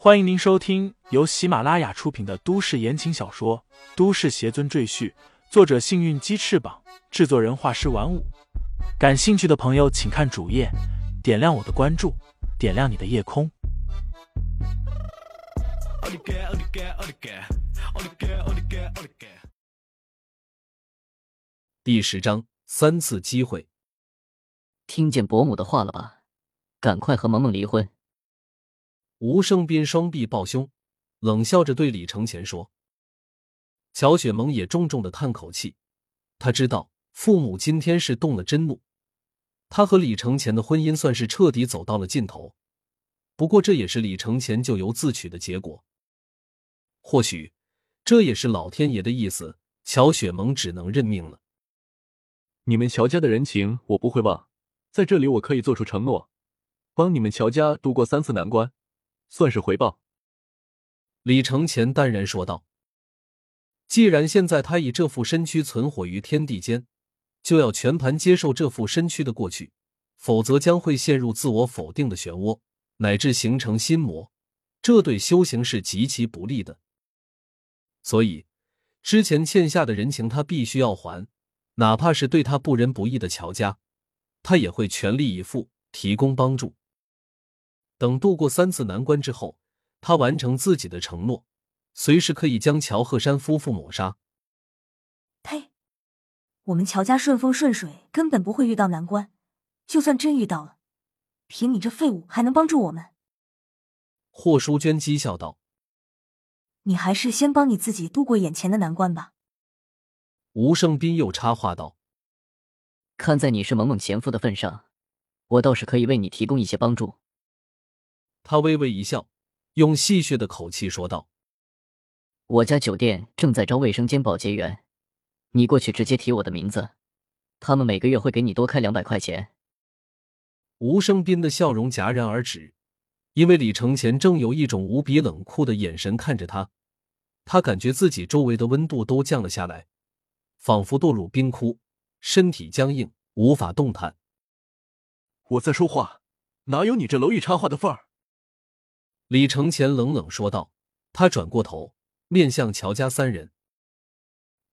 欢迎您收听由喜马拉雅出品的都市言情小说《都市邪尊赘婿》，作者：幸运鸡翅膀，制作人：画师玩五。感兴趣的朋友，请看主页，点亮我的关注，点亮你的夜空。第十章三次机会。听见伯母的话了吧？赶快和萌萌离婚！吴胜斌双臂抱胸，冷笑着对李承前说。乔雪萌也重重的叹口气，他知道父母今天是动了真怒，他和李承前的婚姻算是彻底走到了尽头。不过这也是李承前咎由自取的结果。或许这也是老天爷的意思，乔雪萌只能认命了。你们乔家的人情我不会忘，在这里我可以做出承诺，帮你们乔家度过三次难关，算是回报。李承前淡然说道：“既然现在他以这副身躯存活于天地间，就要全盘接受这副身躯的过去，否则将会陷入自我否定的漩涡，乃至形成心魔，这对修行是极其不利的。所以，之前欠下的人情他必须要还。”哪怕是对他不仁不义的乔家，他也会全力以赴提供帮助。等度过三次难关之后，他完成自己的承诺，随时可以将乔鹤山夫妇抹杀。呸！我们乔家顺风顺水，根本不会遇到难关。就算真遇到了，凭你这废物还能帮助我们？霍淑娟讥笑道：“你还是先帮你自己度过眼前的难关吧。”吴胜斌又插话道：“看在你是萌萌前夫的份上，我倒是可以为你提供一些帮助。”他微微一笑，用戏谑的口气说道：“我家酒店正在招卫生间保洁员，你过去直接提我的名字，他们每个月会给你多开两百块钱。”吴生斌的笑容戛然而止，因为李承前正有一种无比冷酷的眼神看着他，他感觉自己周围的温度都降了下来。仿佛堕入冰窟，身体僵硬，无法动弹。我在说话，哪有你这蝼蚁插话的份儿？李承前冷冷说道。他转过头，面向乔家三人：“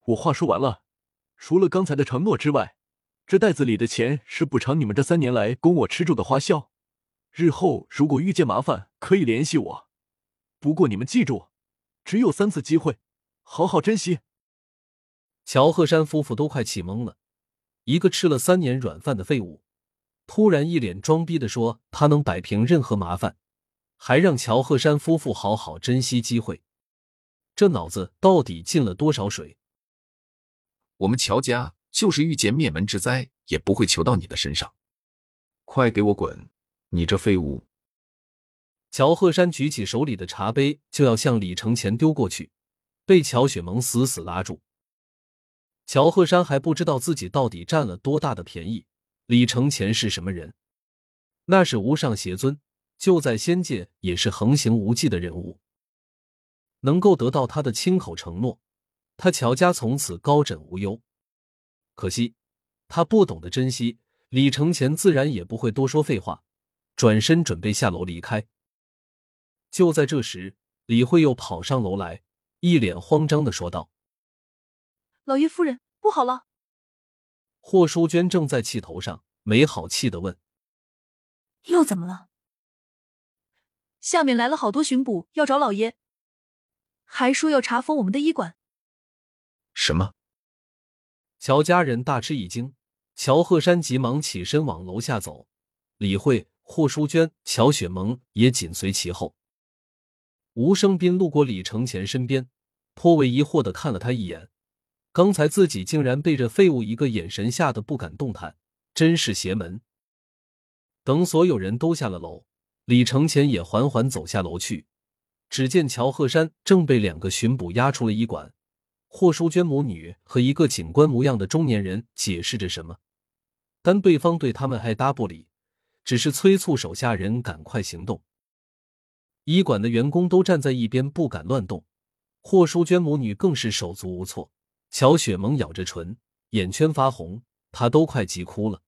我话说完了，除了刚才的承诺之外，这袋子里的钱是补偿你们这三年来供我吃住的花销。日后如果遇见麻烦，可以联系我。不过你们记住，只有三次机会，好好珍惜。”乔鹤山夫妇都快气懵了，一个吃了三年软饭的废物，突然一脸装逼的说他能摆平任何麻烦，还让乔鹤山夫妇好好珍惜机会，这脑子到底进了多少水？我们乔家就是遇见灭门之灾，也不会求到你的身上。快给我滚！你这废物！乔鹤山举起手里的茶杯就要向李承前丢过去，被乔雪萌死死拉住。乔鹤山还不知道自己到底占了多大的便宜。李承前是什么人？那是无上邪尊，就在仙界也是横行无忌的人物。能够得到他的亲口承诺，他乔家从此高枕无忧。可惜他不懂得珍惜，李承前自然也不会多说废话，转身准备下楼离开。就在这时，李慧又跑上楼来，一脸慌张的说道。老爷夫人，不好了！霍淑娟正在气头上，没好气的问：“又怎么了？”下面来了好多巡捕，要找老爷，还说要查封我们的医馆。什么？乔家人大吃一惊，乔鹤山急忙起身往楼下走，李慧、霍淑娟、乔雪萌也紧随其后。吴生斌路过李承前身边，颇为疑惑的看了他一眼。刚才自己竟然被这废物一个眼神吓得不敢动弹，真是邪门。等所有人都下了楼，李承前也缓缓走下楼去。只见乔鹤山正被两个巡捕押出了医馆，霍淑娟母女和一个警官模样的中年人解释着什么，但对方对他们爱搭不理，只是催促手下人赶快行动。医馆的员工都站在一边不敢乱动，霍淑娟母女更是手足无措。乔雪萌咬着唇，眼圈发红，她都快急哭了。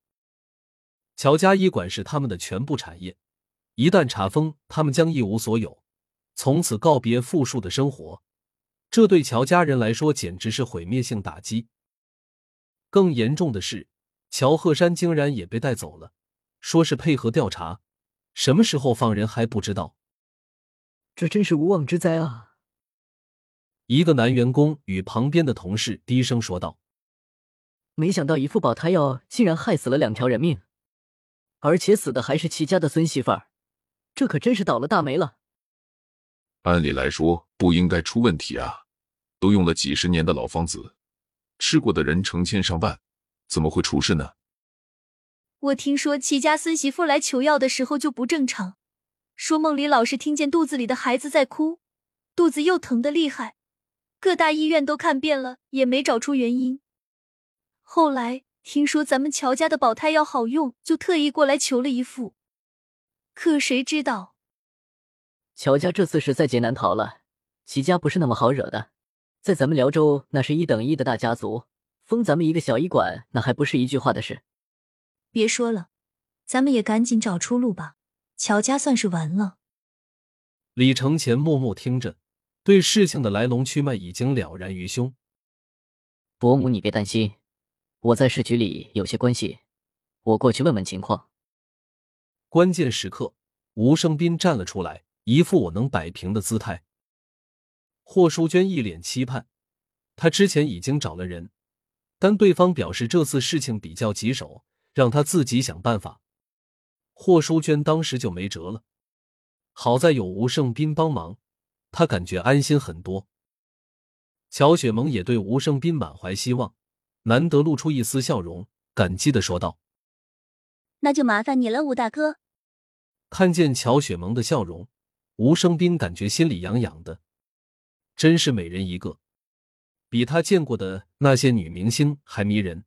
乔家医馆是他们的全部产业，一旦查封，他们将一无所有。从此告别富庶的生活。这对乔家人来说简直是毁灭性打击。更严重的是，乔鹤山竟然也被带走了，说是配合调查，什么时候放人还不知道。这真是无妄之灾啊！一个男员工与旁边的同事低声说道：“没想到一副保胎药竟然害死了两条人命，而且死的还是齐家的孙媳妇儿，这可真是倒了大霉了。”按理来说不应该出问题啊，都用了几十年的老方子，吃过的人成千上万，怎么会出事呢？我听说齐家孙媳妇来求药的时候就不正常，说梦里老是听见肚子里的孩子在哭，肚子又疼的厉害，各大医院都看遍了也没找出原因。后来听说咱们乔家的保胎药好用，就特意过来求了一副，可谁知道。乔家这次是在劫难逃了，齐家不是那么好惹的，在咱们辽州那是一等一的大家族，封咱们一个小医馆，那还不是一句话的事。别说了，咱们也赶紧找出路吧，乔家算是完了。李承前默默听着，对事情的来龙去脉已经了然于胸。伯母，你别担心，我在市局里有些关系，我过去问问情况。关键时刻，吴生斌站了出来。一副我能摆平的姿态。霍淑娟一脸期盼，她之前已经找了人，但对方表示这次事情比较棘手，让她自己想办法。霍淑娟当时就没辙了，好在有吴胜斌帮忙，她感觉安心很多。乔雪萌也对吴胜斌满怀希望，难得露出一丝笑容，感激的说道：“那就麻烦你了，吴大哥。”看见乔雪萌的笑容。吴生斌感觉心里痒痒的，真是美人一个，比他见过的那些女明星还迷人。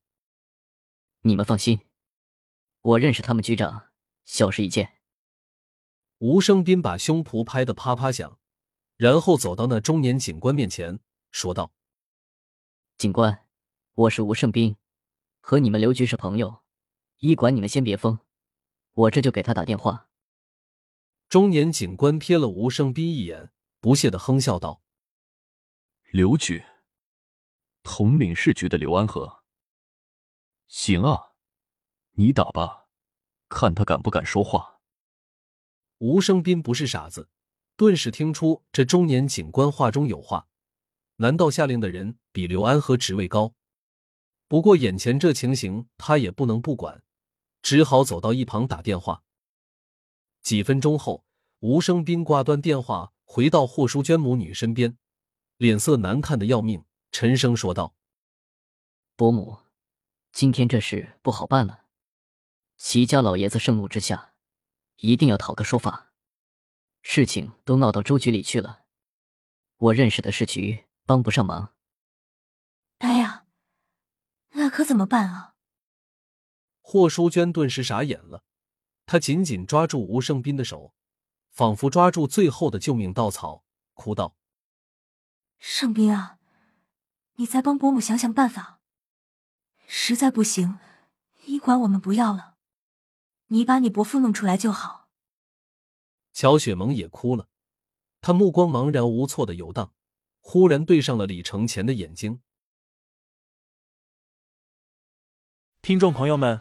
你们放心，我认识他们局长，小事一件。吴生斌把胸脯拍得啪啪响，然后走到那中年警官面前，说道：“警官，我是吴胜斌，和你们刘局是朋友，医馆你们先别封，我这就给他打电话。”中年警官瞥了吴胜斌一眼，不屑的哼笑道：“刘局，统领市局的刘安和，行啊，你打吧，看他敢不敢说话。”吴胜斌不是傻子，顿时听出这中年警官话中有话。难道下令的人比刘安和职位高？不过眼前这情形，他也不能不管，只好走到一旁打电话。几分钟后，吴生斌挂断电话，回到霍淑娟母女身边，脸色难看的要命，沉声说道：“伯母，今天这事不好办了。齐家老爷子盛怒之下，一定要讨个说法。事情都闹到州局里去了，我认识的市局帮不上忙。哎呀，那可怎么办啊？”霍淑娟顿时傻眼了。她紧紧抓住吴胜斌的手，仿佛抓住最后的救命稻草，哭道：“胜斌啊，你再帮伯母想想办法。实在不行，医馆我们不要了，你把你伯父弄出来就好。”乔雪萌也哭了，她目光茫然无措的游荡，忽然对上了李承前的眼睛。听众朋友们，